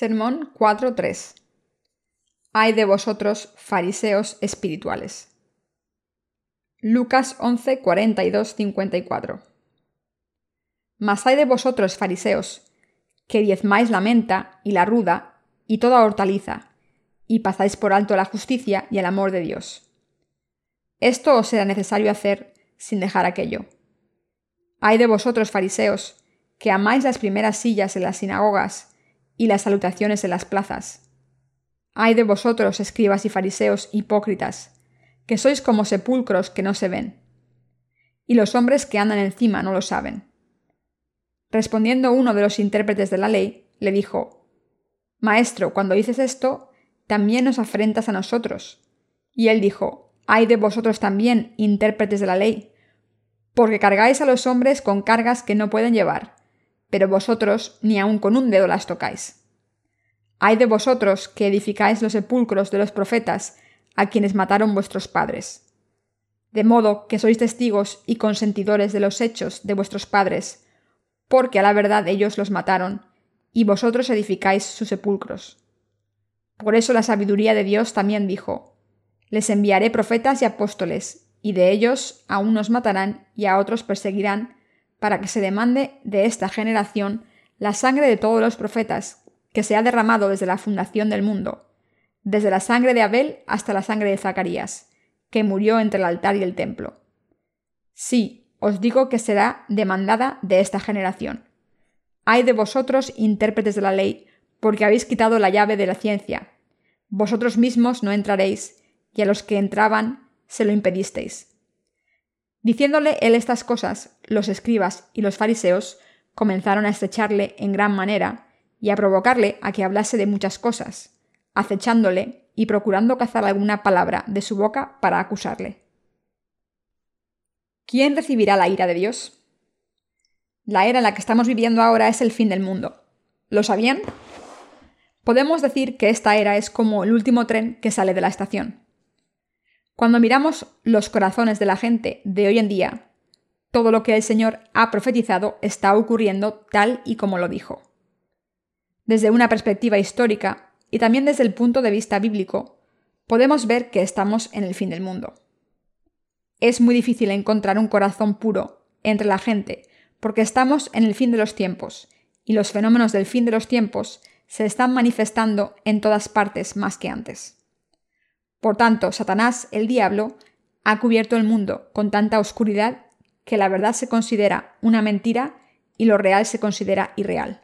Sermón 4.3 Hay de vosotros, fariseos espirituales. Lucas 11, 54. Mas hay de vosotros, fariseos, que diezmáis la menta y la ruda y toda hortaliza, y pasáis por alto la justicia y el amor de Dios. Esto os será necesario hacer sin dejar aquello. Hay de vosotros, fariseos, que amáis las primeras sillas en las sinagogas y las salutaciones en las plazas. Ay de vosotros, escribas y fariseos hipócritas, que sois como sepulcros que no se ven. Y los hombres que andan encima no lo saben. Respondiendo uno de los intérpretes de la ley, le dijo, Maestro, cuando dices esto, también nos afrentas a nosotros. Y él dijo, Ay de vosotros también, intérpretes de la ley, porque cargáis a los hombres con cargas que no pueden llevar pero vosotros ni aun con un dedo las tocáis. Hay de vosotros que edificáis los sepulcros de los profetas, a quienes mataron vuestros padres. De modo que sois testigos y consentidores de los hechos de vuestros padres, porque a la verdad ellos los mataron, y vosotros edificáis sus sepulcros. Por eso la sabiduría de Dios también dijo, Les enviaré profetas y apóstoles, y de ellos a unos matarán y a otros perseguirán, para que se demande de esta generación la sangre de todos los profetas, que se ha derramado desde la fundación del mundo, desde la sangre de Abel hasta la sangre de Zacarías, que murió entre el altar y el templo. Sí, os digo que será demandada de esta generación. Hay de vosotros intérpretes de la ley, porque habéis quitado la llave de la ciencia. Vosotros mismos no entraréis, y a los que entraban se lo impedisteis. Diciéndole él estas cosas, los escribas y los fariseos comenzaron a estrecharle en gran manera y a provocarle a que hablase de muchas cosas, acechándole y procurando cazar alguna palabra de su boca para acusarle. ¿Quién recibirá la ira de Dios? La era en la que estamos viviendo ahora es el fin del mundo. ¿Lo sabían? Podemos decir que esta era es como el último tren que sale de la estación. Cuando miramos los corazones de la gente de hoy en día, todo lo que el Señor ha profetizado está ocurriendo tal y como lo dijo. Desde una perspectiva histórica y también desde el punto de vista bíblico, podemos ver que estamos en el fin del mundo. Es muy difícil encontrar un corazón puro entre la gente porque estamos en el fin de los tiempos y los fenómenos del fin de los tiempos se están manifestando en todas partes más que antes. Por tanto, Satanás, el diablo, ha cubierto el mundo con tanta oscuridad que la verdad se considera una mentira y lo real se considera irreal.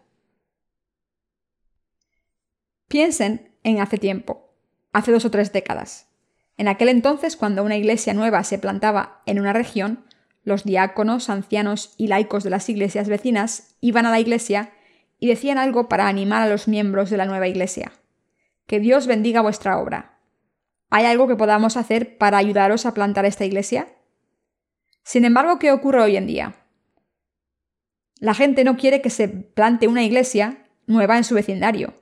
Piensen en hace tiempo, hace dos o tres décadas. En aquel entonces, cuando una iglesia nueva se plantaba en una región, los diáconos, ancianos y laicos de las iglesias vecinas iban a la iglesia y decían algo para animar a los miembros de la nueva iglesia. Que Dios bendiga vuestra obra, ¿Hay algo que podamos hacer para ayudaros a plantar esta iglesia? Sin embargo, ¿qué ocurre hoy en día? La gente no quiere que se plante una iglesia nueva en su vecindario.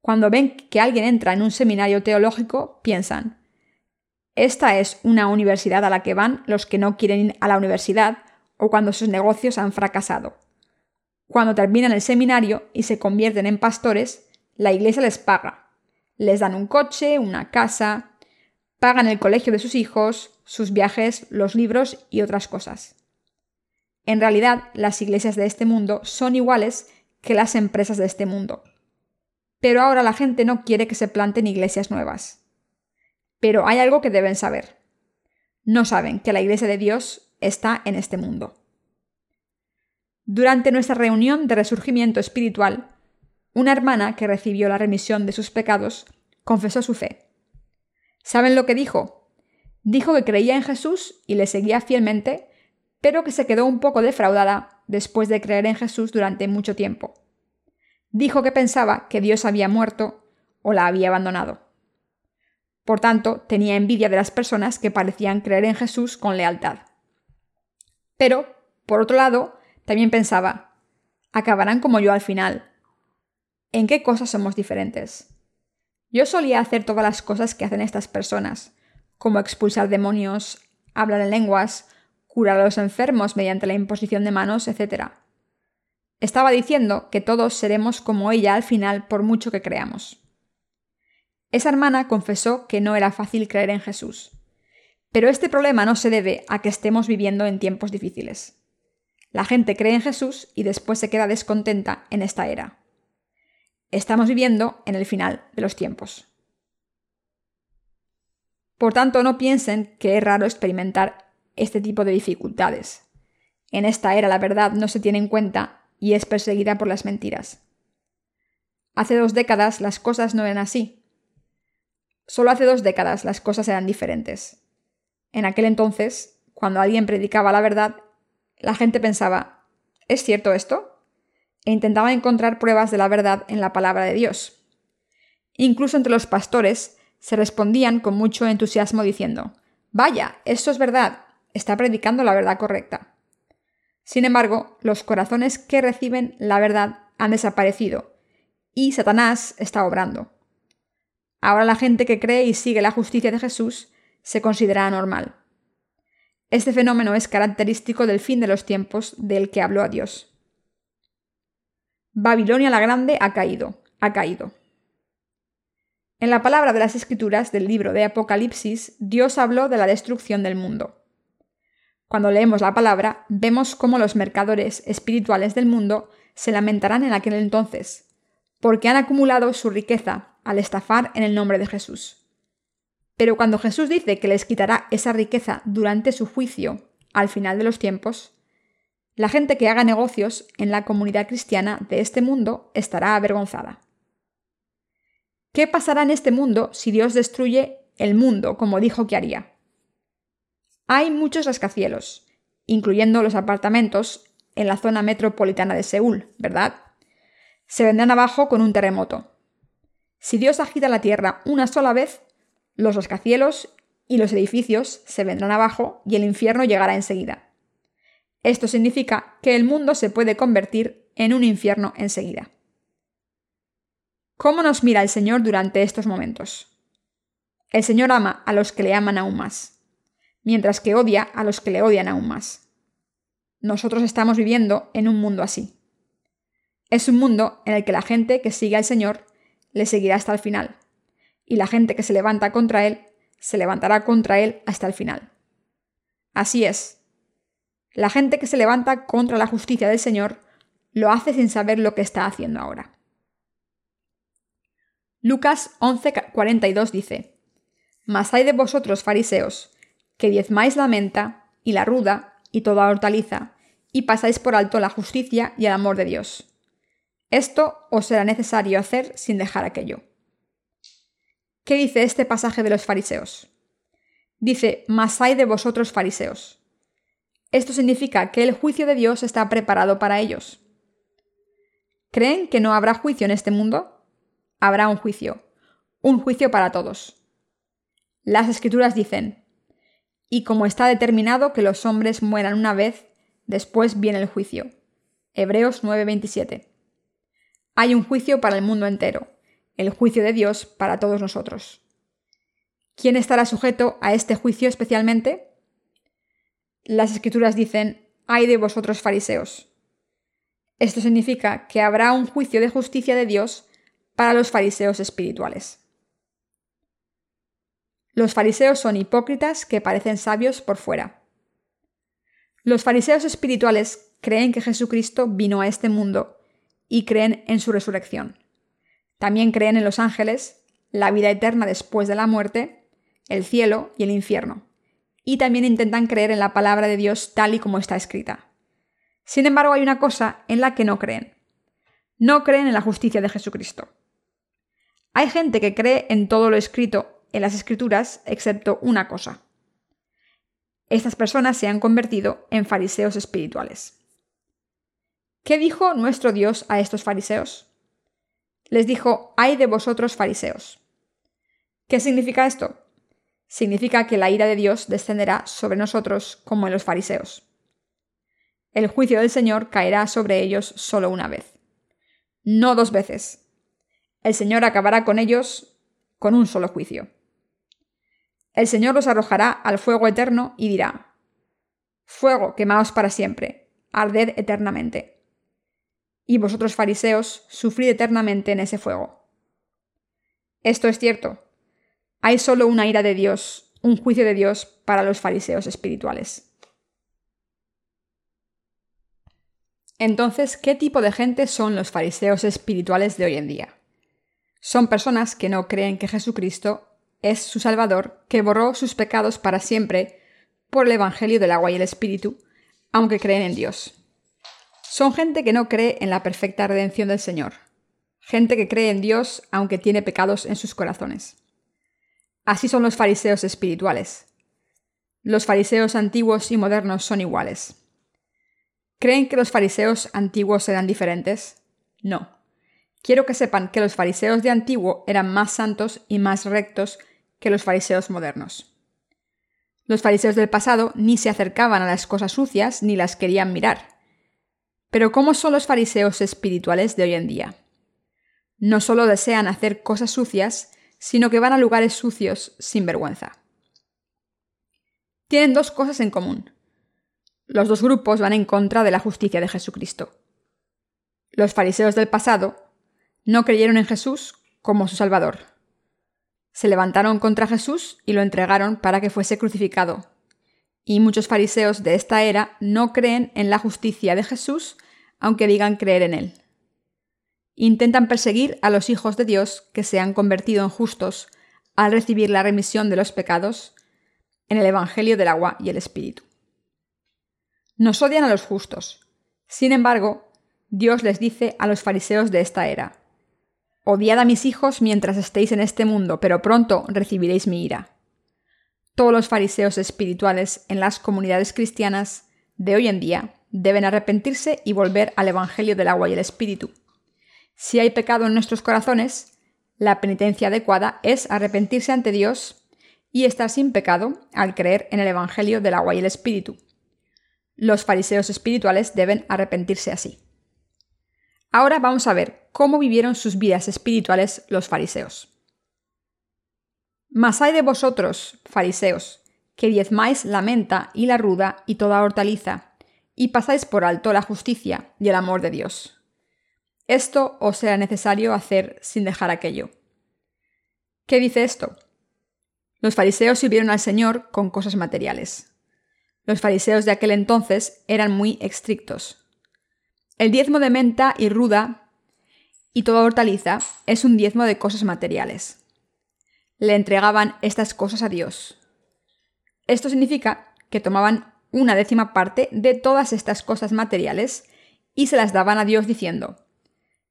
Cuando ven que alguien entra en un seminario teológico, piensan, esta es una universidad a la que van los que no quieren ir a la universidad o cuando sus negocios han fracasado. Cuando terminan el seminario y se convierten en pastores, la iglesia les paga, les dan un coche, una casa, pagan el colegio de sus hijos, sus viajes, los libros y otras cosas. En realidad, las iglesias de este mundo son iguales que las empresas de este mundo. Pero ahora la gente no quiere que se planten iglesias nuevas. Pero hay algo que deben saber. No saben que la iglesia de Dios está en este mundo. Durante nuestra reunión de resurgimiento espiritual, una hermana que recibió la remisión de sus pecados confesó su fe. ¿Saben lo que dijo? Dijo que creía en Jesús y le seguía fielmente, pero que se quedó un poco defraudada después de creer en Jesús durante mucho tiempo. Dijo que pensaba que Dios había muerto o la había abandonado. Por tanto, tenía envidia de las personas que parecían creer en Jesús con lealtad. Pero, por otro lado, también pensaba, acabarán como yo al final, ¿En qué cosas somos diferentes? Yo solía hacer todas las cosas que hacen estas personas, como expulsar demonios, hablar en lenguas, curar a los enfermos mediante la imposición de manos, etc. Estaba diciendo que todos seremos como ella al final por mucho que creamos. Esa hermana confesó que no era fácil creer en Jesús. Pero este problema no se debe a que estemos viviendo en tiempos difíciles. La gente cree en Jesús y después se queda descontenta en esta era. Estamos viviendo en el final de los tiempos. Por tanto, no piensen que es raro experimentar este tipo de dificultades. En esta era la verdad no se tiene en cuenta y es perseguida por las mentiras. Hace dos décadas las cosas no eran así. Solo hace dos décadas las cosas eran diferentes. En aquel entonces, cuando alguien predicaba la verdad, la gente pensaba, ¿es cierto esto? E intentaba encontrar pruebas de la verdad en la palabra de Dios. Incluso entre los pastores se respondían con mucho entusiasmo diciendo, Vaya, esto es verdad, está predicando la verdad correcta. Sin embargo, los corazones que reciben la verdad han desaparecido y Satanás está obrando. Ahora la gente que cree y sigue la justicia de Jesús se considera anormal. Este fenómeno es característico del fin de los tiempos del que habló a Dios. Babilonia la Grande ha caído, ha caído. En la palabra de las Escrituras del libro de Apocalipsis, Dios habló de la destrucción del mundo. Cuando leemos la palabra, vemos cómo los mercadores espirituales del mundo se lamentarán en aquel entonces, porque han acumulado su riqueza al estafar en el nombre de Jesús. Pero cuando Jesús dice que les quitará esa riqueza durante su juicio, al final de los tiempos, la gente que haga negocios en la comunidad cristiana de este mundo estará avergonzada. ¿Qué pasará en este mundo si Dios destruye el mundo como dijo que haría? Hay muchos rascacielos, incluyendo los apartamentos en la zona metropolitana de Seúl, ¿verdad? Se vendrán abajo con un terremoto. Si Dios agita la tierra una sola vez, los rascacielos y los edificios se vendrán abajo y el infierno llegará enseguida. Esto significa que el mundo se puede convertir en un infierno enseguida. ¿Cómo nos mira el Señor durante estos momentos? El Señor ama a los que le aman aún más, mientras que odia a los que le odian aún más. Nosotros estamos viviendo en un mundo así. Es un mundo en el que la gente que sigue al Señor le seguirá hasta el final, y la gente que se levanta contra él se levantará contra él hasta el final. Así es. La gente que se levanta contra la justicia del Señor lo hace sin saber lo que está haciendo ahora. Lucas 11:42 dice, Mas hay de vosotros, fariseos, que diezmáis la menta y la ruda y toda hortaliza, y pasáis por alto la justicia y el amor de Dios. Esto os será necesario hacer sin dejar aquello. ¿Qué dice este pasaje de los fariseos? Dice, mas hay de vosotros fariseos. Esto significa que el juicio de Dios está preparado para ellos. ¿Creen que no habrá juicio en este mundo? Habrá un juicio, un juicio para todos. Las escrituras dicen, y como está determinado que los hombres mueran una vez, después viene el juicio. Hebreos 9:27. Hay un juicio para el mundo entero, el juicio de Dios para todos nosotros. ¿Quién estará sujeto a este juicio especialmente? Las escrituras dicen, ay de vosotros fariseos. Esto significa que habrá un juicio de justicia de Dios para los fariseos espirituales. Los fariseos son hipócritas que parecen sabios por fuera. Los fariseos espirituales creen que Jesucristo vino a este mundo y creen en su resurrección. También creen en los ángeles, la vida eterna después de la muerte, el cielo y el infierno. Y también intentan creer en la palabra de Dios tal y como está escrita. Sin embargo, hay una cosa en la que no creen. No creen en la justicia de Jesucristo. Hay gente que cree en todo lo escrito en las escrituras, excepto una cosa. Estas personas se han convertido en fariseos espirituales. ¿Qué dijo nuestro Dios a estos fariseos? les dijo, ay de vosotros fariseos. ¿Qué significa esto? Significa que la ira de Dios descenderá sobre nosotros como en los fariseos. El juicio del Señor caerá sobre ellos solo una vez, no dos veces. El Señor acabará con ellos con un solo juicio. El Señor los arrojará al fuego eterno y dirá, Fuego, quemaos para siempre, arded eternamente. y vosotros fariseos sufrid eternamente en ese fuego. Esto es cierto. Hay solo una ira de Dios, un juicio de Dios para los fariseos espirituales. Entonces, ¿qué tipo de gente son los fariseos espirituales de hoy en día? Son personas que no creen que Jesucristo es su Salvador, que borró sus pecados para siempre por el Evangelio del agua y el Espíritu, aunque creen en Dios. Son gente que no cree en la perfecta redención del Señor, gente que cree en Dios aunque tiene pecados en sus corazones. Así son los fariseos espirituales. Los fariseos antiguos y modernos son iguales. ¿Creen que los fariseos antiguos eran diferentes? No. Quiero que sepan que los fariseos de antiguo eran más santos y más rectos que los fariseos modernos. Los fariseos del pasado ni se acercaban a las cosas sucias ni las querían mirar. Pero ¿cómo son los fariseos espirituales de hoy en día? No solo desean hacer cosas sucias, sino que van a lugares sucios sin vergüenza. Tienen dos cosas en común. Los dos grupos van en contra de la justicia de Jesucristo. Los fariseos del pasado no creyeron en Jesús como su Salvador. Se levantaron contra Jesús y lo entregaron para que fuese crucificado. Y muchos fariseos de esta era no creen en la justicia de Jesús, aunque digan creer en él. Intentan perseguir a los hijos de Dios que se han convertido en justos al recibir la remisión de los pecados en el Evangelio del agua y el Espíritu. Nos odian a los justos. Sin embargo, Dios les dice a los fariseos de esta era, Odiad a mis hijos mientras estéis en este mundo, pero pronto recibiréis mi ira. Todos los fariseos espirituales en las comunidades cristianas de hoy en día deben arrepentirse y volver al Evangelio del agua y el Espíritu. Si hay pecado en nuestros corazones, la penitencia adecuada es arrepentirse ante Dios y estar sin pecado al creer en el Evangelio del agua y el Espíritu. Los fariseos espirituales deben arrepentirse así. Ahora vamos a ver cómo vivieron sus vidas espirituales los fariseos. Mas hay de vosotros, fariseos, que diezmáis la menta y la ruda y toda hortaliza, y pasáis por alto la justicia y el amor de Dios. Esto os será necesario hacer sin dejar aquello. ¿Qué dice esto? Los fariseos sirvieron al Señor con cosas materiales. Los fariseos de aquel entonces eran muy estrictos. El diezmo de menta y ruda y toda hortaliza es un diezmo de cosas materiales. Le entregaban estas cosas a Dios. Esto significa que tomaban una décima parte de todas estas cosas materiales y se las daban a Dios diciendo,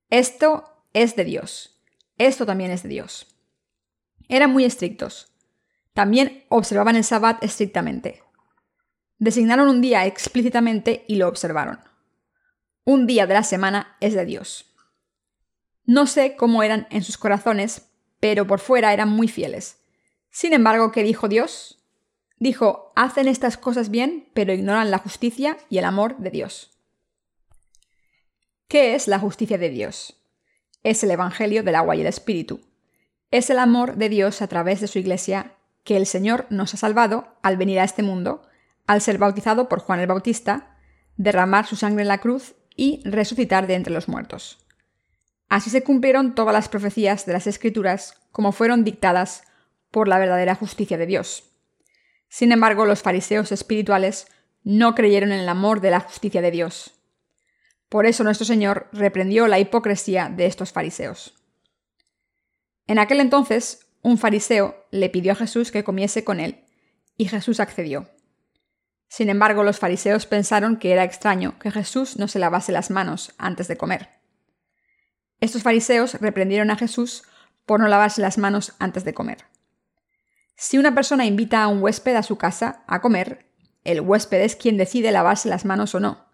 esto es de Dios, esto también es de Dios. Eran muy estrictos. También observaban el sabbat estrictamente. Designaron un día explícitamente y lo observaron. Un día de la semana es de Dios. No sé cómo eran en sus corazones, pero por fuera eran muy fieles. Sin embargo, ¿qué dijo Dios? Dijo, hacen estas cosas bien, pero ignoran la justicia y el amor de Dios. ¿Qué es la justicia de Dios? Es el Evangelio del agua y el Espíritu. Es el amor de Dios a través de su Iglesia que el Señor nos ha salvado al venir a este mundo al ser bautizado por Juan el Bautista, derramar su sangre en la cruz y resucitar de entre los muertos. Así se cumplieron todas las profecías de las Escrituras como fueron dictadas por la verdadera justicia de Dios. Sin embargo, los fariseos espirituales no creyeron en el amor de la justicia de Dios. Por eso nuestro Señor reprendió la hipocresía de estos fariseos. En aquel entonces, un fariseo le pidió a Jesús que comiese con él, y Jesús accedió. Sin embargo, los fariseos pensaron que era extraño que Jesús no se lavase las manos antes de comer. Estos fariseos reprendieron a Jesús por no lavarse las manos antes de comer. Si una persona invita a un huésped a su casa a comer, el huésped es quien decide lavarse las manos o no.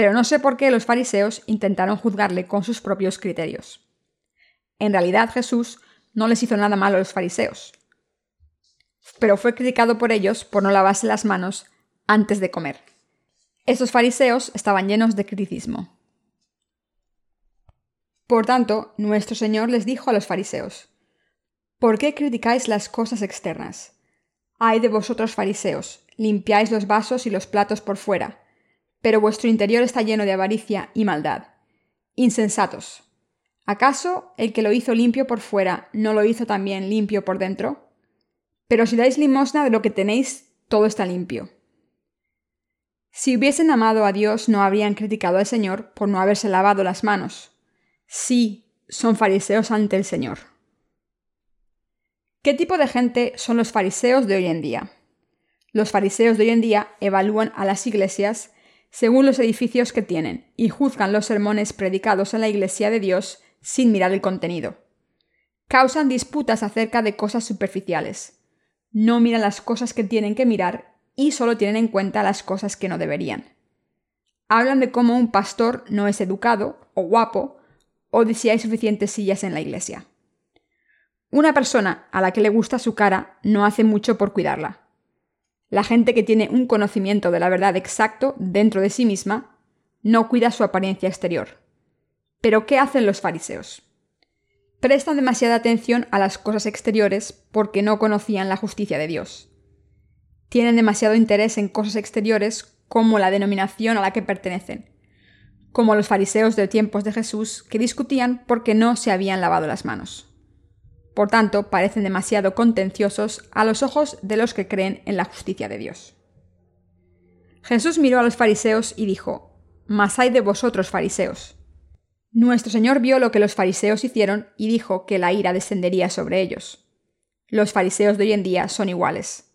Pero no sé por qué los fariseos intentaron juzgarle con sus propios criterios. En realidad Jesús no les hizo nada malo a los fariseos, pero fue criticado por ellos por no lavarse las manos antes de comer. Estos fariseos estaban llenos de criticismo. Por tanto, nuestro Señor les dijo a los fariseos, ¿Por qué criticáis las cosas externas? Ay de vosotros fariseos, limpiáis los vasos y los platos por fuera, pero vuestro interior está lleno de avaricia y maldad. Insensatos. ¿Acaso el que lo hizo limpio por fuera no lo hizo también limpio por dentro? Pero si dais limosna de lo que tenéis, todo está limpio. Si hubiesen amado a Dios, no habrían criticado al Señor por no haberse lavado las manos. Sí, son fariseos ante el Señor. ¿Qué tipo de gente son los fariseos de hoy en día? Los fariseos de hoy en día evalúan a las iglesias según los edificios que tienen y juzgan los sermones predicados en la iglesia de Dios sin mirar el contenido. Causan disputas acerca de cosas superficiales. No miran las cosas que tienen que mirar y solo tienen en cuenta las cosas que no deberían. Hablan de cómo un pastor no es educado o guapo o de si hay suficientes sillas en la iglesia. Una persona a la que le gusta su cara no hace mucho por cuidarla. La gente que tiene un conocimiento de la verdad exacto dentro de sí misma no cuida su apariencia exterior. Pero ¿qué hacen los fariseos? Prestan demasiada atención a las cosas exteriores porque no conocían la justicia de Dios. Tienen demasiado interés en cosas exteriores como la denominación a la que pertenecen, como los fariseos de tiempos de Jesús que discutían porque no se habían lavado las manos. Por tanto, parecen demasiado contenciosos a los ojos de los que creen en la justicia de Dios. Jesús miró a los fariseos y dijo, Mas hay de vosotros fariseos. Nuestro Señor vio lo que los fariseos hicieron y dijo que la ira descendería sobre ellos. Los fariseos de hoy en día son iguales.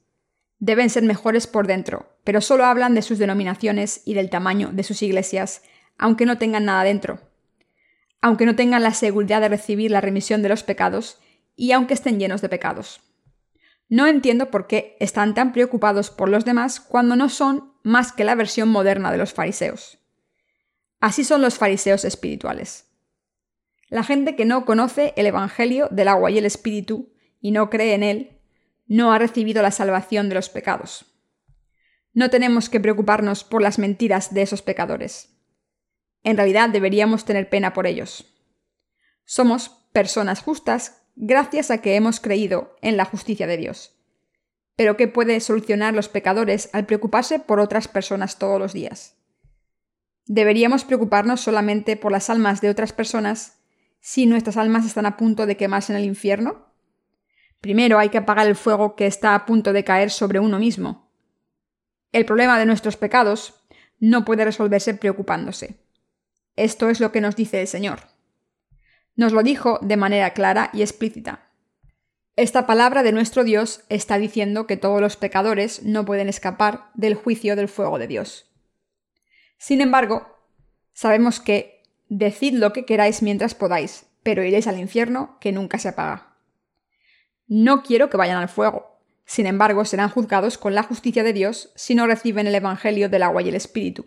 Deben ser mejores por dentro, pero solo hablan de sus denominaciones y del tamaño de sus iglesias, aunque no tengan nada dentro. Aunque no tengan la seguridad de recibir la remisión de los pecados y aunque estén llenos de pecados. No entiendo por qué están tan preocupados por los demás cuando no son más que la versión moderna de los fariseos. Así son los fariseos espirituales. La gente que no conoce el Evangelio del agua y el Espíritu y no cree en él, no ha recibido la salvación de los pecados. No tenemos que preocuparnos por las mentiras de esos pecadores. En realidad deberíamos tener pena por ellos. Somos personas justas gracias a que hemos creído en la justicia de Dios. Pero ¿qué puede solucionar los pecadores al preocuparse por otras personas todos los días? ¿Deberíamos preocuparnos solamente por las almas de otras personas si nuestras almas están a punto de quemarse en el infierno? Primero hay que apagar el fuego que está a punto de caer sobre uno mismo. El problema de nuestros pecados no puede resolverse preocupándose. Esto es lo que nos dice el Señor. Nos lo dijo de manera clara y explícita. Esta palabra de nuestro Dios está diciendo que todos los pecadores no pueden escapar del juicio del fuego de Dios. Sin embargo, sabemos que decid lo que queráis mientras podáis, pero iréis al infierno que nunca se apaga. No quiero que vayan al fuego. Sin embargo, serán juzgados con la justicia de Dios si no reciben el Evangelio del agua y el Espíritu.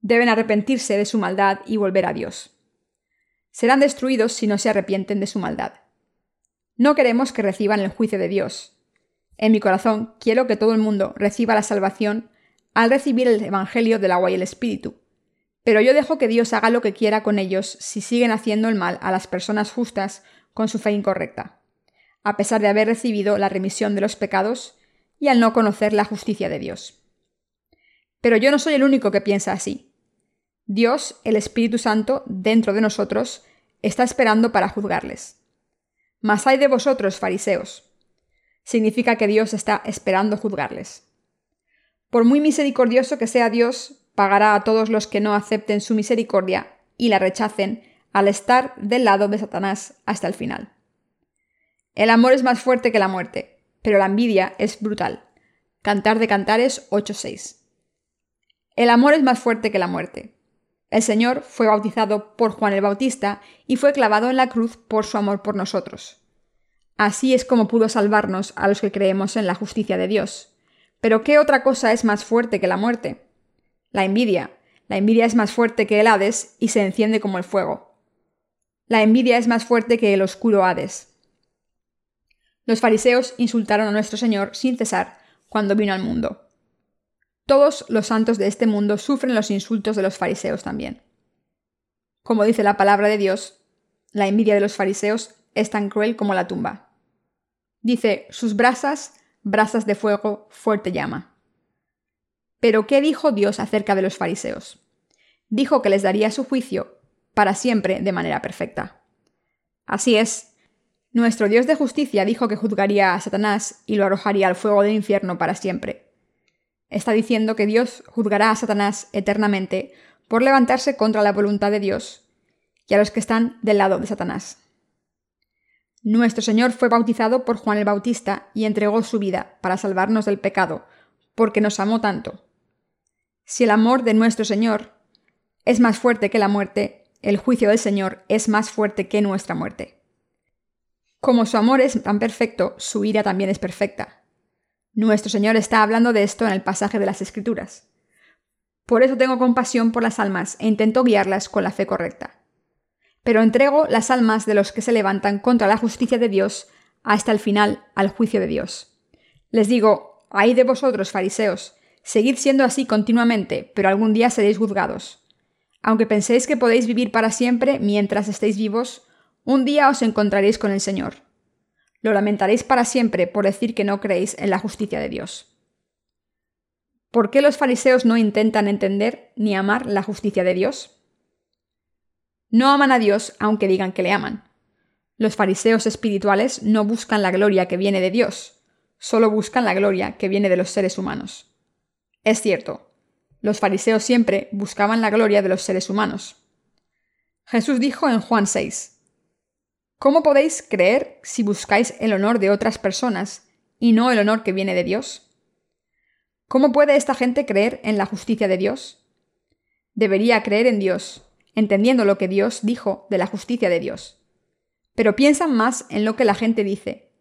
Deben arrepentirse de su maldad y volver a Dios serán destruidos si no se arrepienten de su maldad. No queremos que reciban el juicio de Dios. En mi corazón quiero que todo el mundo reciba la salvación al recibir el Evangelio del agua y el Espíritu. Pero yo dejo que Dios haga lo que quiera con ellos si siguen haciendo el mal a las personas justas con su fe incorrecta, a pesar de haber recibido la remisión de los pecados y al no conocer la justicia de Dios. Pero yo no soy el único que piensa así. Dios, el Espíritu Santo, dentro de nosotros, está esperando para juzgarles. Mas hay de vosotros, fariseos. Significa que Dios está esperando juzgarles. Por muy misericordioso que sea Dios, pagará a todos los que no acepten su misericordia y la rechacen al estar del lado de Satanás hasta el final. El amor es más fuerte que la muerte, pero la envidia es brutal. Cantar de Cantares 8.6. El amor es más fuerte que la muerte, el Señor fue bautizado por Juan el Bautista y fue clavado en la cruz por su amor por nosotros. Así es como pudo salvarnos a los que creemos en la justicia de Dios. Pero ¿qué otra cosa es más fuerte que la muerte? La envidia. La envidia es más fuerte que el Hades y se enciende como el fuego. La envidia es más fuerte que el oscuro Hades. Los fariseos insultaron a nuestro Señor sin cesar cuando vino al mundo. Todos los santos de este mundo sufren los insultos de los fariseos también. Como dice la palabra de Dios, la envidia de los fariseos es tan cruel como la tumba. Dice, sus brasas, brasas de fuego, fuerte llama. Pero ¿qué dijo Dios acerca de los fariseos? Dijo que les daría su juicio, para siempre de manera perfecta. Así es, nuestro Dios de justicia dijo que juzgaría a Satanás y lo arrojaría al fuego del infierno para siempre. Está diciendo que Dios juzgará a Satanás eternamente por levantarse contra la voluntad de Dios y a los que están del lado de Satanás. Nuestro Señor fue bautizado por Juan el Bautista y entregó su vida para salvarnos del pecado, porque nos amó tanto. Si el amor de nuestro Señor es más fuerte que la muerte, el juicio del Señor es más fuerte que nuestra muerte. Como su amor es tan perfecto, su ira también es perfecta. Nuestro Señor está hablando de esto en el pasaje de las Escrituras. Por eso tengo compasión por las almas e intento guiarlas con la fe correcta. Pero entrego las almas de los que se levantan contra la justicia de Dios hasta el final al juicio de Dios. Les digo, ay de vosotros, fariseos, seguid siendo así continuamente, pero algún día seréis juzgados. Aunque penséis que podéis vivir para siempre mientras estéis vivos, un día os encontraréis con el Señor. Lo lamentaréis para siempre por decir que no creéis en la justicia de Dios. ¿Por qué los fariseos no intentan entender ni amar la justicia de Dios? No aman a Dios aunque digan que le aman. Los fariseos espirituales no buscan la gloria que viene de Dios, solo buscan la gloria que viene de los seres humanos. Es cierto, los fariseos siempre buscaban la gloria de los seres humanos. Jesús dijo en Juan 6, ¿Cómo podéis creer si buscáis el honor de otras personas y no el honor que viene de Dios? ¿Cómo puede esta gente creer en la justicia de Dios? Debería creer en Dios, entendiendo lo que Dios dijo de la justicia de Dios. Pero piensan más en lo que la gente dice,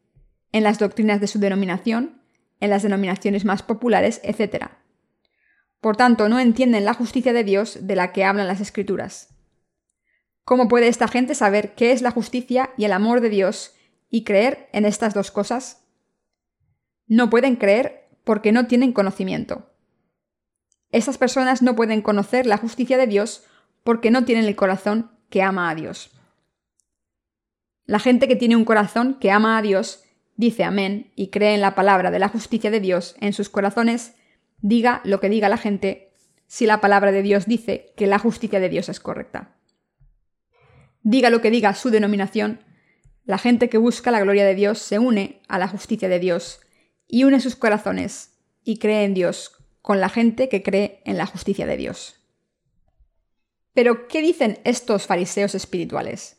en las doctrinas de su denominación, en las denominaciones más populares, etc. Por tanto, no entienden la justicia de Dios de la que hablan las Escrituras. ¿Cómo puede esta gente saber qué es la justicia y el amor de Dios y creer en estas dos cosas? No pueden creer porque no tienen conocimiento. Estas personas no pueden conocer la justicia de Dios porque no tienen el corazón que ama a Dios. La gente que tiene un corazón que ama a Dios dice amén y cree en la palabra de la justicia de Dios en sus corazones diga lo que diga la gente, si la palabra de Dios dice que la justicia de Dios es correcta. Diga lo que diga su denominación, la gente que busca la gloria de Dios se une a la justicia de Dios y une sus corazones y cree en Dios con la gente que cree en la justicia de Dios. Pero, ¿qué dicen estos fariseos espirituales?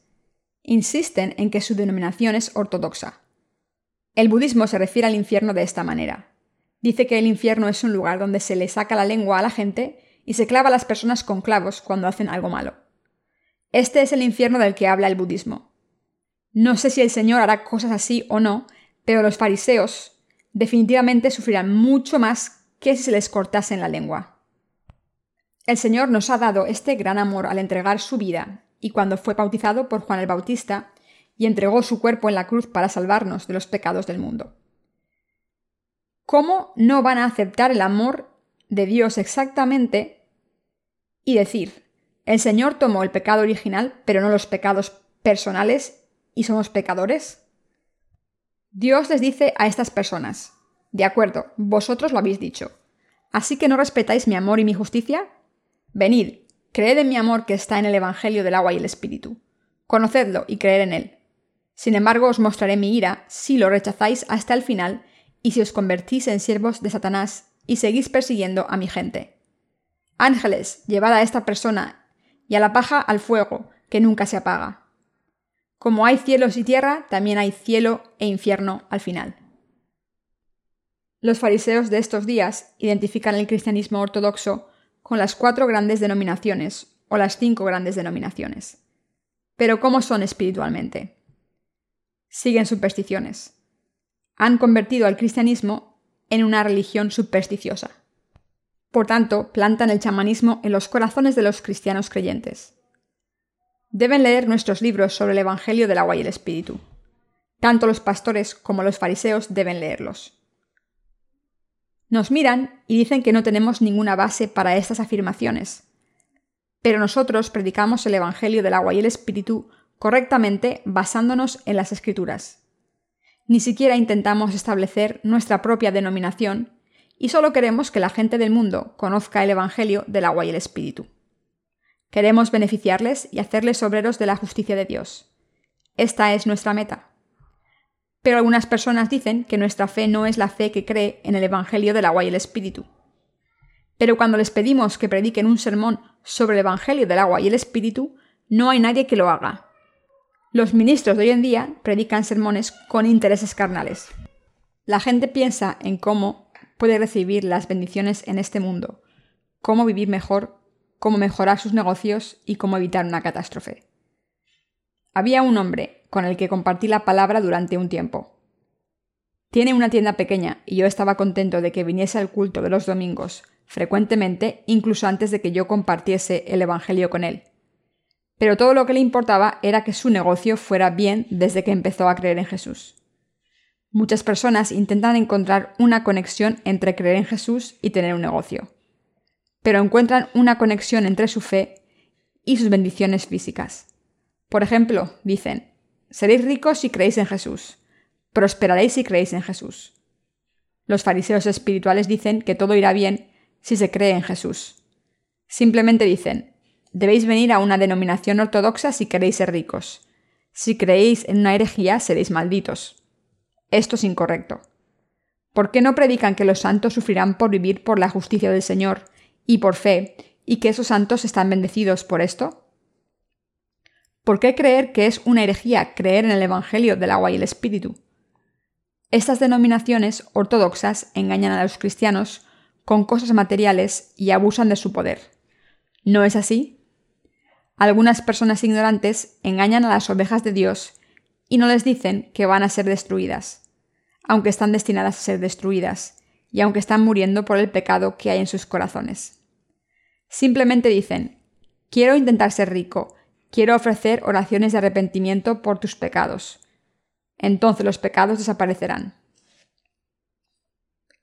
Insisten en que su denominación es ortodoxa. El budismo se refiere al infierno de esta manera. Dice que el infierno es un lugar donde se le saca la lengua a la gente y se clava a las personas con clavos cuando hacen algo malo. Este es el infierno del que habla el budismo. No sé si el Señor hará cosas así o no, pero los fariseos definitivamente sufrirán mucho más que si se les cortase en la lengua. El Señor nos ha dado este gran amor al entregar su vida, y cuando fue bautizado por Juan el Bautista, y entregó su cuerpo en la cruz para salvarnos de los pecados del mundo. ¿Cómo no van a aceptar el amor de Dios exactamente y decir, el Señor tomó el pecado original, pero no los pecados personales, y somos pecadores? Dios les dice a estas personas, de acuerdo, vosotros lo habéis dicho, ¿así que no respetáis mi amor y mi justicia? Venid, creed en mi amor que está en el Evangelio del agua y el Espíritu. Conocedlo y creed en él. Sin embargo, os mostraré mi ira si lo rechazáis hasta el final y si os convertís en siervos de Satanás y seguís persiguiendo a mi gente. Ángeles, llevad a esta persona y a la paja al fuego, que nunca se apaga. Como hay cielos y tierra, también hay cielo e infierno al final. Los fariseos de estos días identifican el cristianismo ortodoxo con las cuatro grandes denominaciones o las cinco grandes denominaciones. Pero ¿cómo son espiritualmente? Siguen supersticiones han convertido al cristianismo en una religión supersticiosa. Por tanto, plantan el chamanismo en los corazones de los cristianos creyentes. Deben leer nuestros libros sobre el Evangelio del agua y el Espíritu. Tanto los pastores como los fariseos deben leerlos. Nos miran y dicen que no tenemos ninguna base para estas afirmaciones. Pero nosotros predicamos el Evangelio del agua y el Espíritu correctamente basándonos en las Escrituras ni siquiera intentamos establecer nuestra propia denominación y solo queremos que la gente del mundo conozca el Evangelio del agua y el Espíritu. Queremos beneficiarles y hacerles obreros de la justicia de Dios. Esta es nuestra meta. Pero algunas personas dicen que nuestra fe no es la fe que cree en el Evangelio del agua y el Espíritu. Pero cuando les pedimos que prediquen un sermón sobre el Evangelio del agua y el Espíritu, no hay nadie que lo haga. Los ministros de hoy en día predican sermones con intereses carnales. La gente piensa en cómo puede recibir las bendiciones en este mundo, cómo vivir mejor, cómo mejorar sus negocios y cómo evitar una catástrofe. Había un hombre con el que compartí la palabra durante un tiempo. Tiene una tienda pequeña y yo estaba contento de que viniese al culto de los domingos, frecuentemente, incluso antes de que yo compartiese el Evangelio con él. Pero todo lo que le importaba era que su negocio fuera bien desde que empezó a creer en Jesús. Muchas personas intentan encontrar una conexión entre creer en Jesús y tener un negocio, pero encuentran una conexión entre su fe y sus bendiciones físicas. Por ejemplo, dicen, seréis ricos si creéis en Jesús, prosperaréis si creéis en Jesús. Los fariseos espirituales dicen que todo irá bien si se cree en Jesús. Simplemente dicen, debéis venir a una denominación ortodoxa si queréis ser ricos. Si creéis en una herejía seréis malditos. Esto es incorrecto. ¿Por qué no predican que los santos sufrirán por vivir por la justicia del Señor y por fe, y que esos santos están bendecidos por esto? ¿Por qué creer que es una herejía creer en el Evangelio del agua y el Espíritu? Estas denominaciones ortodoxas engañan a los cristianos con cosas materiales y abusan de su poder. ¿No es así? Algunas personas ignorantes engañan a las ovejas de Dios y no les dicen que van a ser destruidas, aunque están destinadas a ser destruidas y aunque están muriendo por el pecado que hay en sus corazones. Simplemente dicen, quiero intentar ser rico, quiero ofrecer oraciones de arrepentimiento por tus pecados. Entonces los pecados desaparecerán.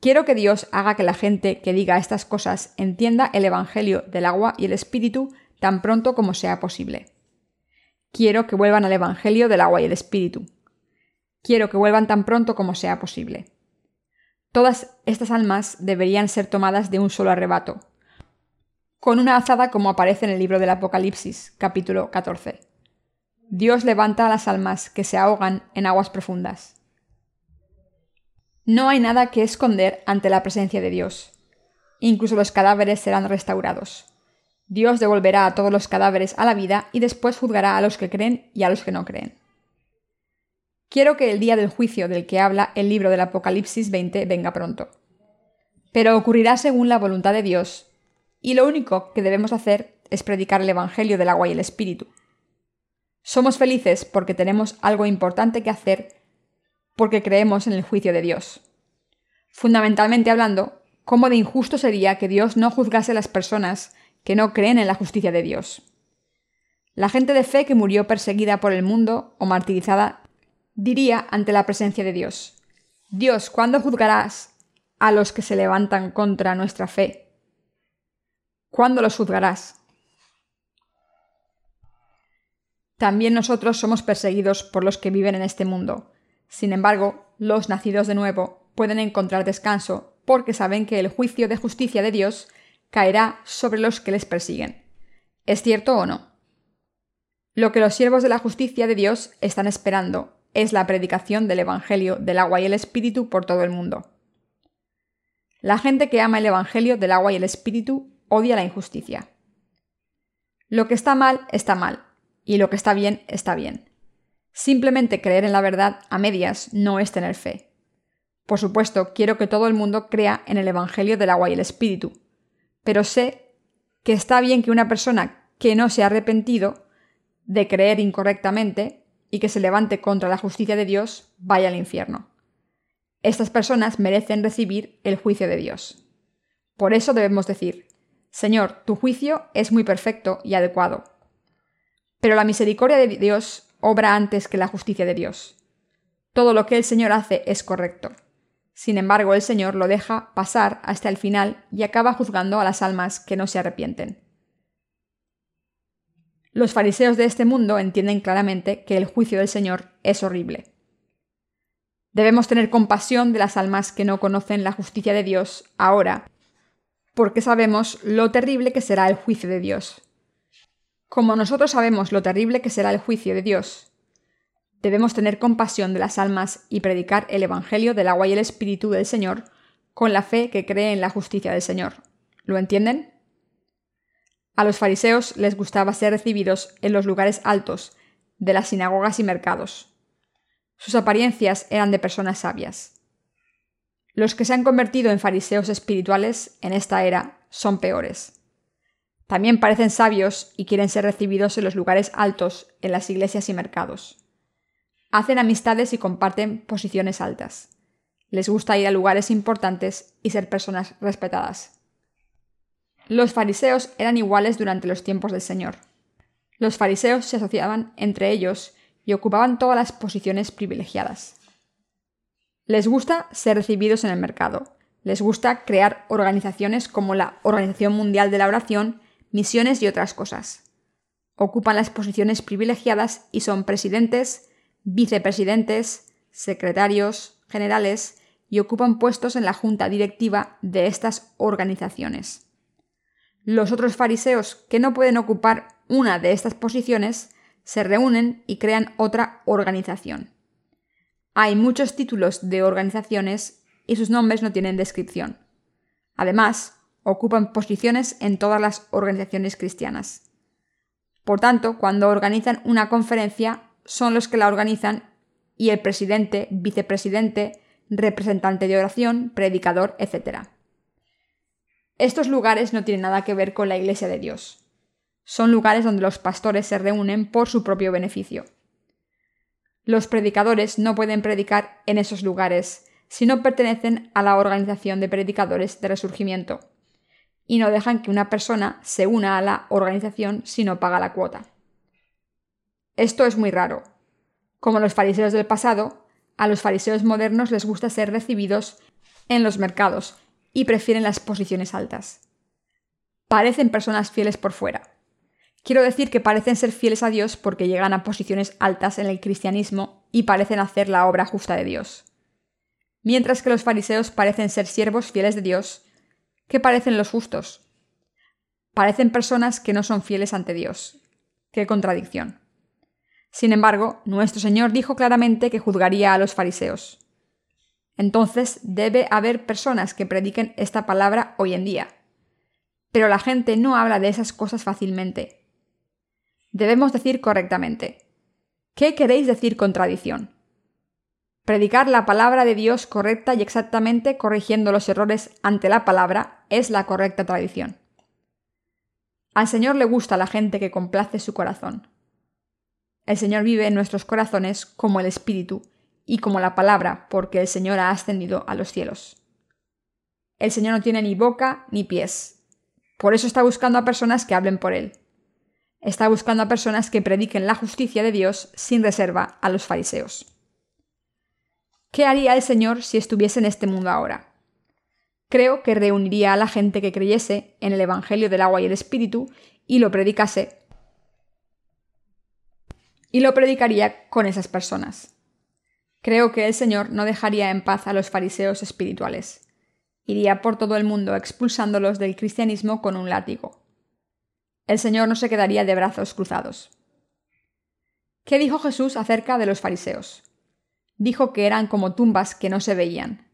Quiero que Dios haga que la gente que diga estas cosas entienda el Evangelio del agua y el Espíritu tan pronto como sea posible. Quiero que vuelvan al Evangelio del agua y el Espíritu. Quiero que vuelvan tan pronto como sea posible. Todas estas almas deberían ser tomadas de un solo arrebato, con una azada como aparece en el libro del Apocalipsis, capítulo 14. Dios levanta a las almas que se ahogan en aguas profundas. No hay nada que esconder ante la presencia de Dios. Incluso los cadáveres serán restaurados. Dios devolverá a todos los cadáveres a la vida y después juzgará a los que creen y a los que no creen. Quiero que el día del juicio del que habla el libro del Apocalipsis 20 venga pronto. Pero ocurrirá según la voluntad de Dios y lo único que debemos hacer es predicar el Evangelio del agua y el Espíritu. Somos felices porque tenemos algo importante que hacer porque creemos en el juicio de Dios. Fundamentalmente hablando, ¿cómo de injusto sería que Dios no juzgase a las personas que no creen en la justicia de Dios? La gente de fe que murió perseguida por el mundo o martirizada diría ante la presencia de Dios, Dios, ¿cuándo juzgarás a los que se levantan contra nuestra fe? ¿Cuándo los juzgarás? También nosotros somos perseguidos por los que viven en este mundo. Sin embargo, los nacidos de nuevo pueden encontrar descanso porque saben que el juicio de justicia de Dios caerá sobre los que les persiguen. ¿Es cierto o no? Lo que los siervos de la justicia de Dios están esperando es la predicación del Evangelio del agua y el Espíritu por todo el mundo. La gente que ama el Evangelio del agua y el Espíritu odia la injusticia. Lo que está mal está mal, y lo que está bien está bien. Simplemente creer en la verdad a medias no es tener fe. Por supuesto, quiero que todo el mundo crea en el Evangelio del agua y el Espíritu, pero sé que está bien que una persona que no se ha arrepentido de creer incorrectamente y que se levante contra la justicia de Dios vaya al infierno. Estas personas merecen recibir el juicio de Dios. Por eso debemos decir, Señor, tu juicio es muy perfecto y adecuado. Pero la misericordia de Dios obra antes que la justicia de Dios. Todo lo que el Señor hace es correcto. Sin embargo, el Señor lo deja pasar hasta el final y acaba juzgando a las almas que no se arrepienten. Los fariseos de este mundo entienden claramente que el juicio del Señor es horrible. Debemos tener compasión de las almas que no conocen la justicia de Dios ahora porque sabemos lo terrible que será el juicio de Dios. Como nosotros sabemos lo terrible que será el juicio de Dios, debemos tener compasión de las almas y predicar el Evangelio del agua y el Espíritu del Señor con la fe que cree en la justicia del Señor. ¿Lo entienden? A los fariseos les gustaba ser recibidos en los lugares altos, de las sinagogas y mercados. Sus apariencias eran de personas sabias. Los que se han convertido en fariseos espirituales en esta era son peores. También parecen sabios y quieren ser recibidos en los lugares altos, en las iglesias y mercados. Hacen amistades y comparten posiciones altas. Les gusta ir a lugares importantes y ser personas respetadas. Los fariseos eran iguales durante los tiempos del Señor. Los fariseos se asociaban entre ellos y ocupaban todas las posiciones privilegiadas. Les gusta ser recibidos en el mercado. Les gusta crear organizaciones como la Organización Mundial de la Oración, misiones y otras cosas. Ocupan las posiciones privilegiadas y son presidentes, vicepresidentes, secretarios, generales y ocupan puestos en la junta directiva de estas organizaciones. Los otros fariseos que no pueden ocupar una de estas posiciones se reúnen y crean otra organización. Hay muchos títulos de organizaciones y sus nombres no tienen descripción. Además, ocupan posiciones en todas las organizaciones cristianas. Por tanto, cuando organizan una conferencia, son los que la organizan y el presidente, vicepresidente, representante de oración, predicador, etc. Estos lugares no tienen nada que ver con la Iglesia de Dios. Son lugares donde los pastores se reúnen por su propio beneficio. Los predicadores no pueden predicar en esos lugares si no pertenecen a la organización de predicadores de resurgimiento, y no dejan que una persona se una a la organización si no paga la cuota. Esto es muy raro. Como los fariseos del pasado, a los fariseos modernos les gusta ser recibidos en los mercados y prefieren las posiciones altas. Parecen personas fieles por fuera, Quiero decir que parecen ser fieles a Dios porque llegan a posiciones altas en el cristianismo y parecen hacer la obra justa de Dios. Mientras que los fariseos parecen ser siervos fieles de Dios, ¿qué parecen los justos? Parecen personas que no son fieles ante Dios. ¡Qué contradicción! Sin embargo, nuestro Señor dijo claramente que juzgaría a los fariseos. Entonces debe haber personas que prediquen esta palabra hoy en día. Pero la gente no habla de esas cosas fácilmente, Debemos decir correctamente. ¿Qué queréis decir con tradición? Predicar la palabra de Dios correcta y exactamente corrigiendo los errores ante la palabra es la correcta tradición. Al Señor le gusta la gente que complace su corazón. El Señor vive en nuestros corazones como el Espíritu y como la palabra, porque el Señor ha ascendido a los cielos. El Señor no tiene ni boca ni pies. Por eso está buscando a personas que hablen por Él. Está buscando a personas que prediquen la justicia de Dios sin reserva a los fariseos. ¿Qué haría el Señor si estuviese en este mundo ahora? Creo que reuniría a la gente que creyese en el Evangelio del agua y el Espíritu y lo predicase. Y lo predicaría con esas personas. Creo que el Señor no dejaría en paz a los fariseos espirituales. Iría por todo el mundo expulsándolos del cristianismo con un látigo el Señor no se quedaría de brazos cruzados. ¿Qué dijo Jesús acerca de los fariseos? Dijo que eran como tumbas que no se veían.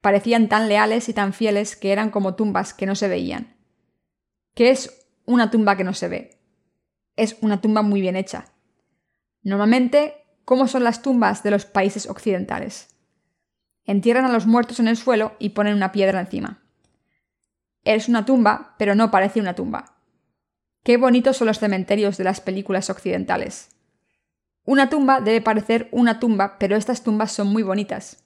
Parecían tan leales y tan fieles que eran como tumbas que no se veían. ¿Qué es una tumba que no se ve? Es una tumba muy bien hecha. Normalmente, ¿cómo son las tumbas de los países occidentales? Entierran a los muertos en el suelo y ponen una piedra encima. Es una tumba, pero no parece una tumba. Qué bonitos son los cementerios de las películas occidentales. Una tumba debe parecer una tumba, pero estas tumbas son muy bonitas.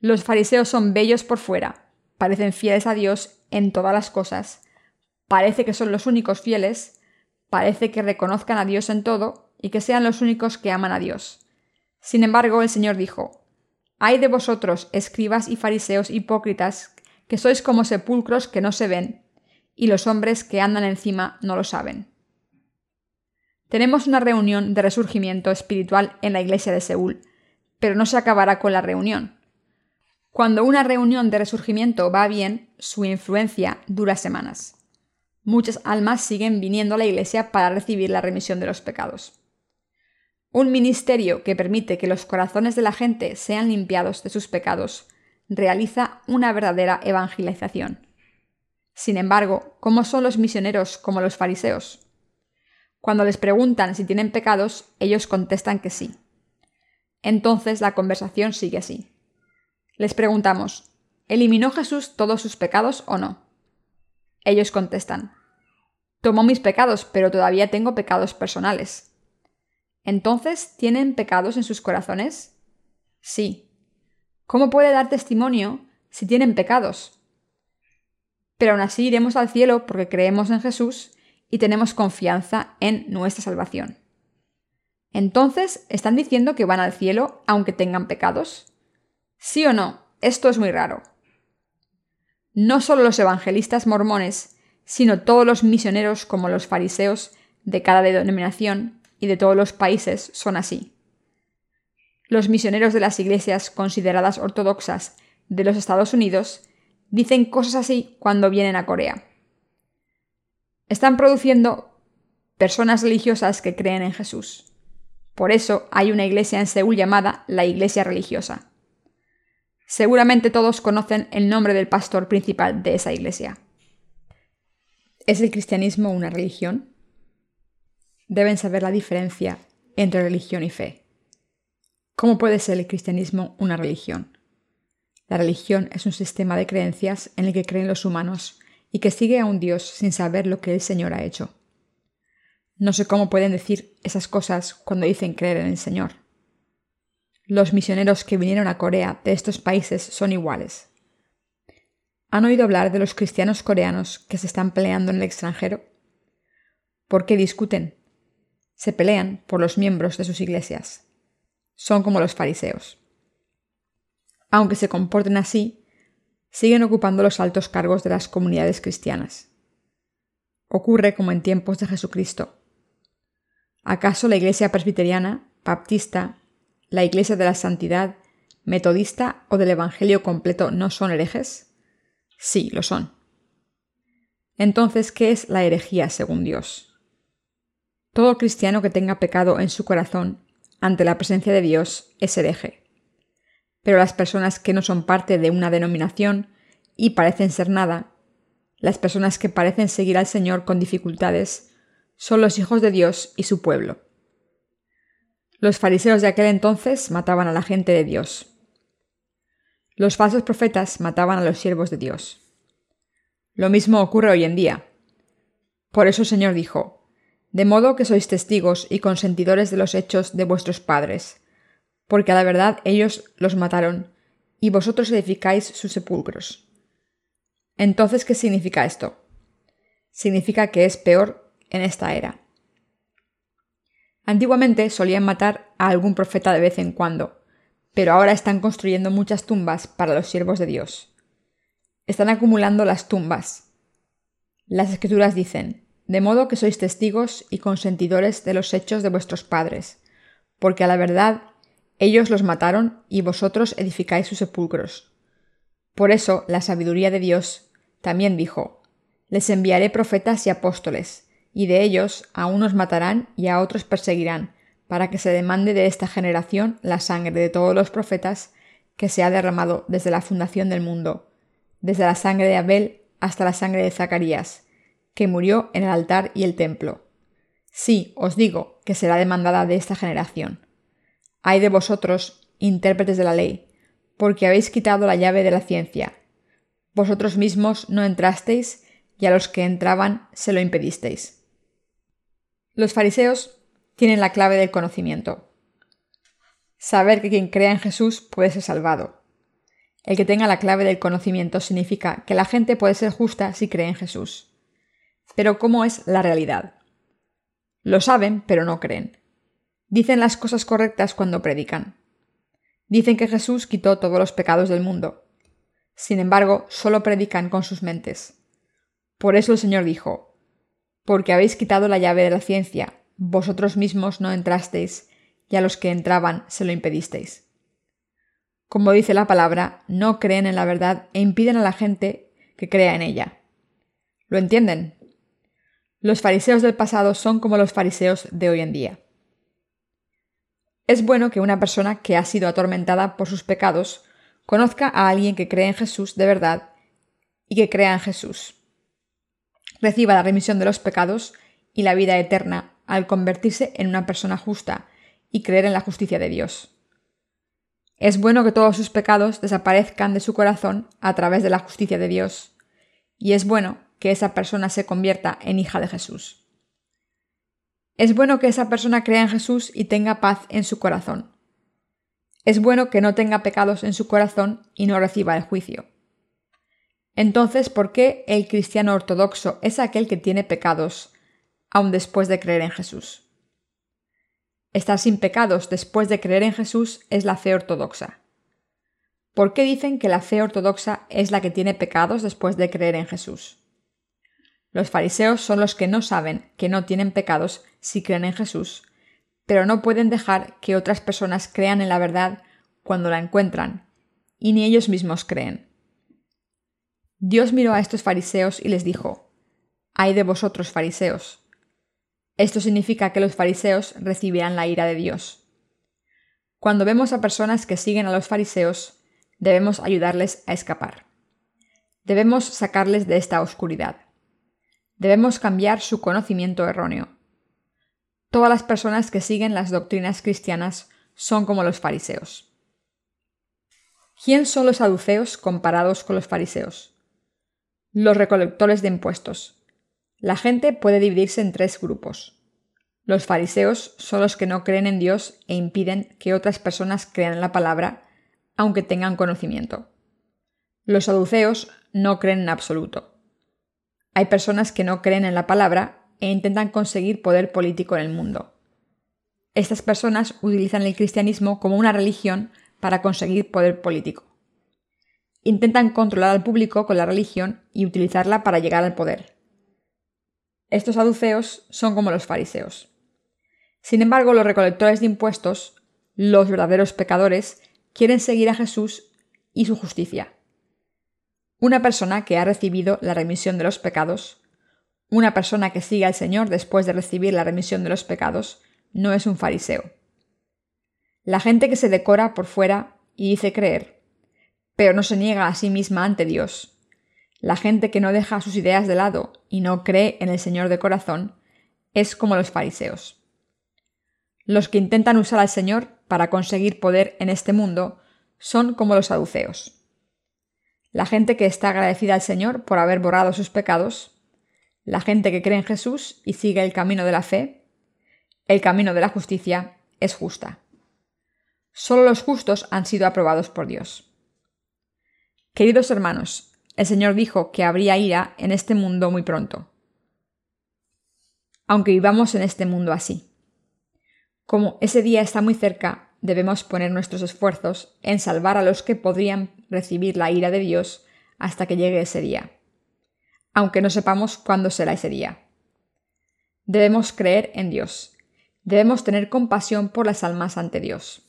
Los fariseos son bellos por fuera, parecen fieles a Dios en todas las cosas, parece que son los únicos fieles, parece que reconozcan a Dios en todo y que sean los únicos que aman a Dios. Sin embargo, el Señor dijo, Hay de vosotros, escribas y fariseos hipócritas, que sois como sepulcros que no se ven, y los hombres que andan encima no lo saben. Tenemos una reunión de resurgimiento espiritual en la iglesia de Seúl, pero no se acabará con la reunión. Cuando una reunión de resurgimiento va bien, su influencia dura semanas. muchas almas siguen viniendo a la Iglesia para recibir la remisión de los pecados. Un ministerio que permite que los corazones de la gente sean limpiados de sus pecados realiza una verdadera evangelización. Sin embargo, ¿cómo son los misioneros como los fariseos? Cuando les preguntan si tienen pecados, ellos contestan que sí. Entonces la conversación sigue así. Les preguntamos, ¿eliminó Jesús todos sus pecados o no? Ellos contestan, tomó mis pecados, pero todavía tengo pecados personales. Entonces, ¿tienen pecados en sus corazones? Sí. ¿Cómo puede dar testimonio si tienen pecados? Pero aún así iremos al cielo porque creemos en Jesús y tenemos confianza en nuestra salvación. Entonces, ¿están diciendo que van al cielo aunque tengan pecados? ¿Sí o no? Esto es muy raro. No solo los evangelistas mormones, sino todos los misioneros como los fariseos de cada denominación y de todos los países son así. Los misioneros de las iglesias consideradas ortodoxas de los Estados Unidos dicen cosas así cuando vienen a Corea. Están produciendo personas religiosas que creen en Jesús. Por eso hay una iglesia en Seúl llamada la Iglesia Religiosa. Seguramente todos conocen el nombre del pastor principal de esa iglesia. ¿Es el cristianismo una religión? Deben saber la diferencia entre religión y fe. ¿Cómo puede ser el cristianismo una religión? La religión es un sistema de creencias en el que creen los humanos y que sigue a un Dios sin saber lo que el Señor ha hecho. No sé cómo pueden decir esas cosas cuando dicen creer en el Señor. Los misioneros que vinieron a Corea de estos países son iguales. ¿Han oído hablar de los cristianos coreanos que se están peleando en el extranjero? ¿Por qué discuten? Se pelean por los miembros de sus iglesias. Son como los fariseos. Aunque se comporten así, siguen ocupando los altos cargos de las comunidades cristianas. Ocurre como en tiempos de Jesucristo. ¿Acaso la Iglesia presbiteriana, baptista, la Iglesia de la Santidad, metodista o del Evangelio completo no son herejes? Sí, lo son. Entonces, ¿qué es la herejía según Dios? Todo cristiano que tenga pecado en su corazón ante la presencia de Dios es hereje. Pero las personas que no son parte de una denominación y parecen ser nada, las personas que parecen seguir al Señor con dificultades, son los hijos de Dios y su pueblo. Los fariseos de aquel entonces mataban a la gente de Dios. Los falsos profetas mataban a los siervos de Dios. Lo mismo ocurre hoy en día. Por eso el Señor dijo, De modo que sois testigos y consentidores de los hechos de vuestros padres, porque a la verdad ellos los mataron, y vosotros edificáis sus sepulcros. Entonces, ¿qué significa esto? Significa que es peor en esta era. Antiguamente solían matar a algún profeta de vez en cuando, pero ahora están construyendo muchas tumbas para los siervos de Dios. Están acumulando las tumbas. Las escrituras dicen, de modo que sois testigos y consentidores de los hechos de vuestros padres, porque a la verdad ellos los mataron y vosotros edificáis sus sepulcros. Por eso la sabiduría de Dios también dijo, les enviaré profetas y apóstoles, y de ellos a unos matarán y a otros perseguirán, para que se demande de esta generación la sangre de todos los profetas que se ha derramado desde la fundación del mundo, desde la sangre de Abel hasta la sangre de Zacarías, que murió en el altar y el templo. Sí, os digo que será demandada de esta generación. Hay de vosotros, intérpretes de la ley, porque habéis quitado la llave de la ciencia. Vosotros mismos no entrasteis, y a los que entraban se lo impedisteis. Los fariseos tienen la clave del conocimiento. Saber que quien crea en Jesús puede ser salvado. El que tenga la clave del conocimiento significa que la gente puede ser justa si cree en Jesús. Pero ¿cómo es la realidad? Lo saben, pero no creen. Dicen las cosas correctas cuando predican. Dicen que Jesús quitó todos los pecados del mundo. Sin embargo, solo predican con sus mentes. Por eso el Señor dijo, porque habéis quitado la llave de la ciencia, vosotros mismos no entrasteis, y a los que entraban se lo impedisteis. Como dice la palabra, no creen en la verdad e impiden a la gente que crea en ella. ¿Lo entienden? Los fariseos del pasado son como los fariseos de hoy en día. Es bueno que una persona que ha sido atormentada por sus pecados conozca a alguien que cree en Jesús de verdad y que crea en Jesús. Reciba la remisión de los pecados y la vida eterna al convertirse en una persona justa y creer en la justicia de Dios. Es bueno que todos sus pecados desaparezcan de su corazón a través de la justicia de Dios, y es bueno que esa persona se convierta en hija de Jesús. Es bueno que esa persona crea en Jesús y tenga paz en su corazón. Es bueno que no tenga pecados en su corazón y no reciba el juicio. Entonces, ¿por qué el cristiano ortodoxo es aquel que tiene pecados aun después de creer en Jesús? Estar sin pecados después de creer en Jesús es la fe ortodoxa. ¿Por qué dicen que la fe ortodoxa es la que tiene pecados después de creer en Jesús? Los fariseos son los que no saben que no tienen pecados si creen en Jesús, pero no pueden dejar que otras personas crean en la verdad cuando la encuentran, y ni ellos mismos creen. Dios miró a estos fariseos y les dijo, Ay de vosotros fariseos. Esto significa que los fariseos recibirán la ira de Dios. Cuando vemos a personas que siguen a los fariseos, debemos ayudarles a escapar. Debemos sacarles de esta oscuridad. Debemos cambiar su conocimiento erróneo. Todas las personas que siguen las doctrinas cristianas son como los fariseos. ¿Quién son los saduceos comparados con los fariseos? Los recolectores de impuestos. La gente puede dividirse en tres grupos. Los fariseos son los que no creen en Dios e impiden que otras personas crean en la palabra, aunque tengan conocimiento. Los saduceos no creen en absoluto. Hay personas que no creen en la palabra e intentan conseguir poder político en el mundo. Estas personas utilizan el cristianismo como una religión para conseguir poder político. Intentan controlar al público con la religión y utilizarla para llegar al poder. Estos saduceos son como los fariseos. Sin embargo, los recolectores de impuestos, los verdaderos pecadores, quieren seguir a Jesús y su justicia. Una persona que ha recibido la remisión de los pecados, una persona que sigue al Señor después de recibir la remisión de los pecados, no es un fariseo. La gente que se decora por fuera y dice creer, pero no se niega a sí misma ante Dios. La gente que no deja sus ideas de lado y no cree en el Señor de corazón, es como los fariseos. Los que intentan usar al Señor para conseguir poder en este mundo son como los saduceos. La gente que está agradecida al Señor por haber borrado sus pecados, la gente que cree en Jesús y sigue el camino de la fe, el camino de la justicia, es justa. Solo los justos han sido aprobados por Dios. Queridos hermanos, el Señor dijo que habría ira en este mundo muy pronto. Aunque vivamos en este mundo así. Como ese día está muy cerca, debemos poner nuestros esfuerzos en salvar a los que podrían recibir la ira de Dios hasta que llegue ese día, aunque no sepamos cuándo será ese día. Debemos creer en Dios, debemos tener compasión por las almas ante Dios.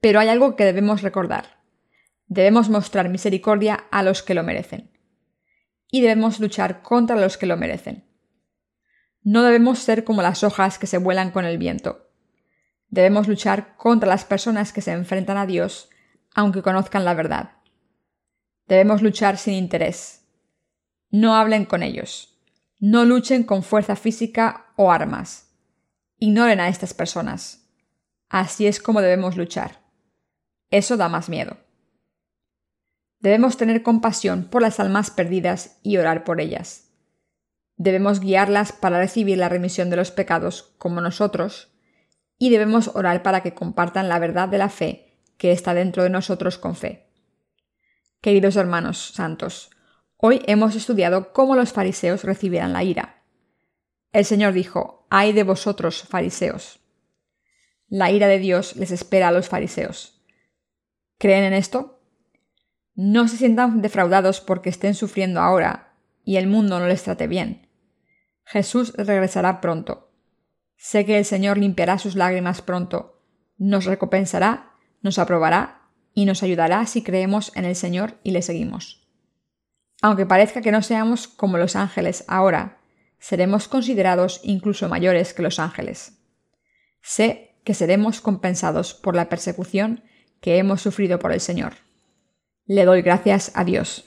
Pero hay algo que debemos recordar. Debemos mostrar misericordia a los que lo merecen. Y debemos luchar contra los que lo merecen. No debemos ser como las hojas que se vuelan con el viento Debemos luchar contra las personas que se enfrentan a Dios, aunque conozcan la verdad. Debemos luchar sin interés. No hablen con ellos. No luchen con fuerza física o armas. Ignoren a estas personas. Así es como debemos luchar. Eso da más miedo. Debemos tener compasión por las almas perdidas y orar por ellas. Debemos guiarlas para recibir la remisión de los pecados como nosotros y debemos orar para que compartan la verdad de la fe que está dentro de nosotros con fe. Queridos hermanos santos, hoy hemos estudiado cómo los fariseos recibirán la ira. El Señor dijo, ay de vosotros, fariseos. La ira de Dios les espera a los fariseos. ¿Creen en esto? No se sientan defraudados porque estén sufriendo ahora y el mundo no les trate bien. Jesús regresará pronto Sé que el Señor limpiará sus lágrimas pronto, nos recompensará, nos aprobará y nos ayudará si creemos en el Señor y le seguimos. Aunque parezca que no seamos como los ángeles ahora, seremos considerados incluso mayores que los ángeles. Sé que seremos compensados por la persecución que hemos sufrido por el Señor. Le doy gracias a Dios.